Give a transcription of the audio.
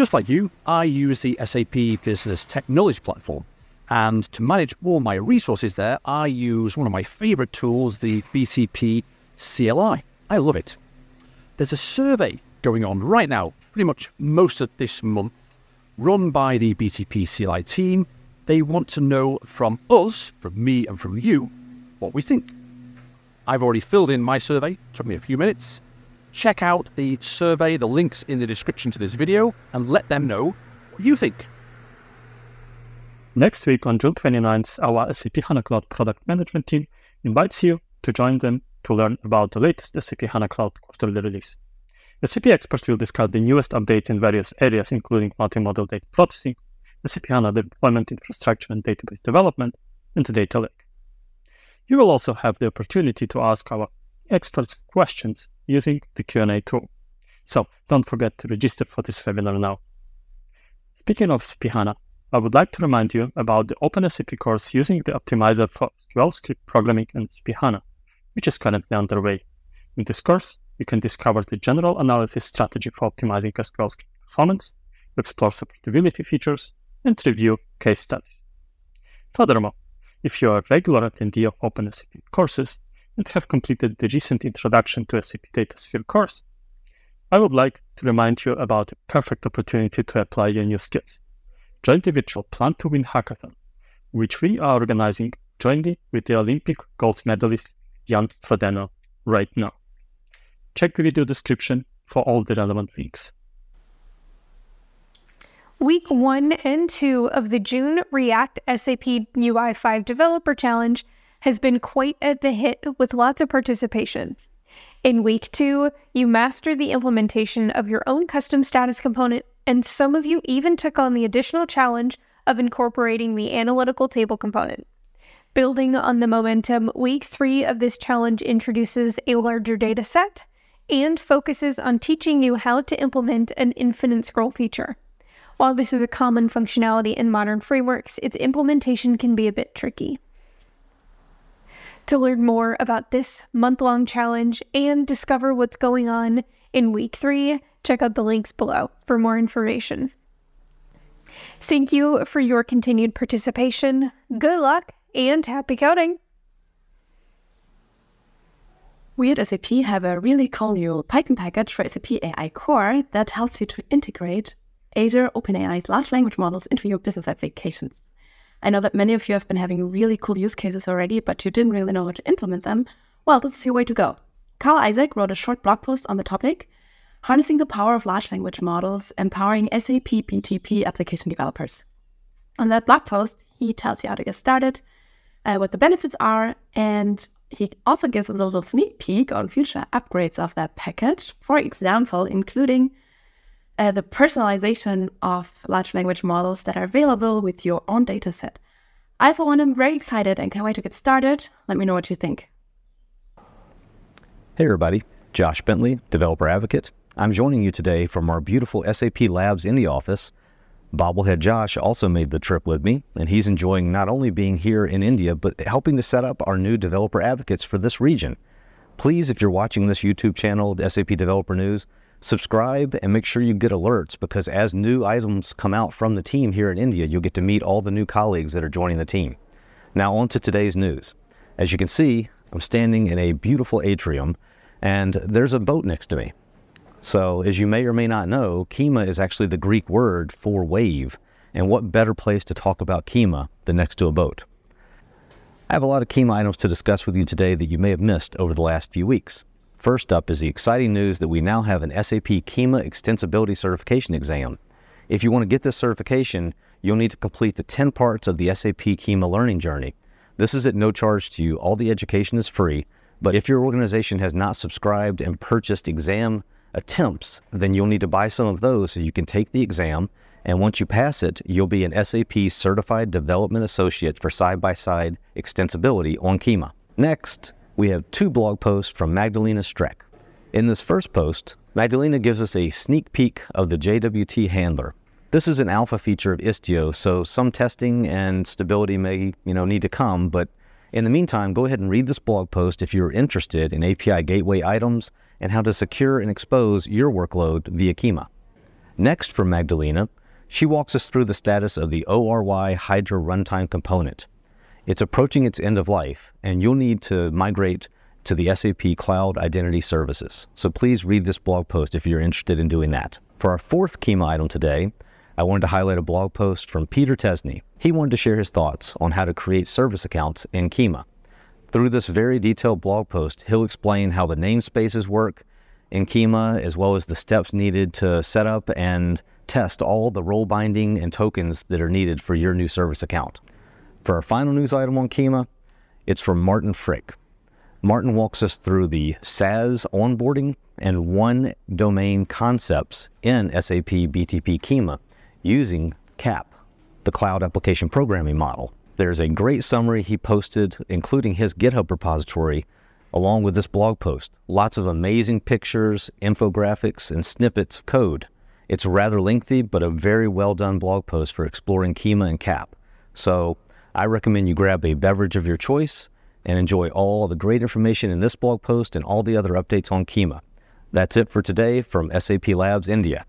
Just like you, I use the SAP Business Technology Platform. And to manage all my resources there, I use one of my favorite tools, the BTP CLI. I love it. There's a survey going on right now, pretty much most of this month, run by the BTP CLI team. They want to know from us, from me and from you, what we think. I've already filled in my survey, took me a few minutes. Check out the survey, the links in the description to this video, and let them know what you think. Next week on June 29th, our SAP HANA Cloud product management team invites you to join them to learn about the latest SAP HANA Cloud quarterly release. SAP experts will discuss the newest updates in various areas, including multimodal data processing, SAP HANA deployment infrastructure and database development, and the data lake. You will also have the opportunity to ask our experts questions using the Q&A tool. So don't forget to register for this webinar now. Speaking of SAP HANA, I would like to remind you about the OpenSAP course using the optimizer for SQLScript programming in SAP HANA, which is currently underway. In this course, you can discover the general analysis strategy for optimizing SQLScript performance, explore supportability features, and review case studies. Furthermore, if you are a regular attendee of OpenSAP courses and have completed the recent Introduction to SAP DataSphere course, I would like to remind you about a perfect opportunity to apply your new skills. Join the virtual Plan to Win hackathon, which we are organizing jointly with the Olympic gold medalist Jan Frodeno right now. Check the video description for all the relevant links. Week one and two of the June React SAP UI 5 Developer Challenge has been quite at the hit with lots of participation. In week two, you mastered the implementation of your own custom status component, and some of you even took on the additional challenge of incorporating the analytical table component. Building on the momentum, week three of this challenge introduces a larger data set and focuses on teaching you how to implement an infinite scroll feature. While this is a common functionality in modern frameworks, its implementation can be a bit tricky. To learn more about this month long challenge and discover what's going on in week three, check out the links below for more information. Thank you for your continued participation. Good luck and happy coding! We at SAP have a really cool new Python package for SAP AI Core that helps you to integrate Azure OpenAI's large language models into your business applications. I know that many of you have been having really cool use cases already, but you didn't really know how to implement them. Well, this is your way to go. Carl Isaac wrote a short blog post on the topic Harnessing the Power of Large Language Models, Empowering SAP BTP Application Developers. On that blog post, he tells you how to get started, uh, what the benefits are, and he also gives a little sneak peek on future upgrades of that package. For example, including uh, the personalization of large language models that are available with your own dataset. I, for one, am very excited and can't wait to get started. Let me know what you think. Hey, everybody. Josh Bentley, Developer Advocate. I'm joining you today from our beautiful SAP labs in the office. Bobblehead Josh also made the trip with me, and he's enjoying not only being here in India, but helping to set up our new developer advocates for this region. Please, if you're watching this YouTube channel, SAP Developer News, subscribe and make sure you get alerts because as new items come out from the team here in India, you'll get to meet all the new colleagues that are joining the team. Now, on to today's news. As you can see, I'm standing in a beautiful atrium and there's a boat next to me. So, as you may or may not know, Kyma is actually the Greek word for wave. And what better place to talk about Kyma than next to a boat? I have a lot of Kyma items to discuss with you today that you may have missed over the last few weeks. First up is the exciting news that we now have an SAP Kyma Extensibility Certification exam. If you want to get this certification, you'll need to complete the 10 parts of the SAP Kyma learning journey. This is at no charge to you. All the education is free. But if your organization has not subscribed and purchased exam attempts, then you'll need to buy some of those so you can take the exam. And once you pass it, you'll be an SAP Certified Development Associate for side by side extensibility on Kyma. Next, we have two blog posts from Magdalena Streck. In this first post, Magdalena gives us a sneak peek of the JWT handler. This is an alpha feature of Istio, so some testing and stability may, you know, need to come, but in the meantime, go ahead and read this blog post if you're interested in API gateway items and how to secure and expose your workload via Kyma. Next, from Magdalena, she walks us through the status of the ORY Hydra runtime component. It's approaching its end of life, and you'll need to migrate to the SAP Cloud Identity Services. So please read this blog post if you're interested in doing that. For our fourth Kyma item today, I wanted to highlight a blog post from Peter Tesney. He wanted to share his thoughts on how to create service accounts in Kyma. Through this very detailed blog post, he'll explain how the namespaces work in Kyma, as well as the steps needed to set up and test all the role binding and tokens that are needed for your new service account. For our final news item on Kyma, it's from Martin Frick. Martin walks us through the SaaS onboarding and one domain concepts in SAP BTP Kyma using CAP, the Cloud Application Programming Model. There's a great summary he posted, including his GitHub repository, along with this blog post. Lots of amazing pictures, infographics, and snippets of code. It's rather lengthy, but a very well done blog post for exploring Kyma and CAP. So I recommend you grab a beverage of your choice and enjoy all the great information in this blog post and all the other updates on Kyma. That's it for today from SAP Labs India.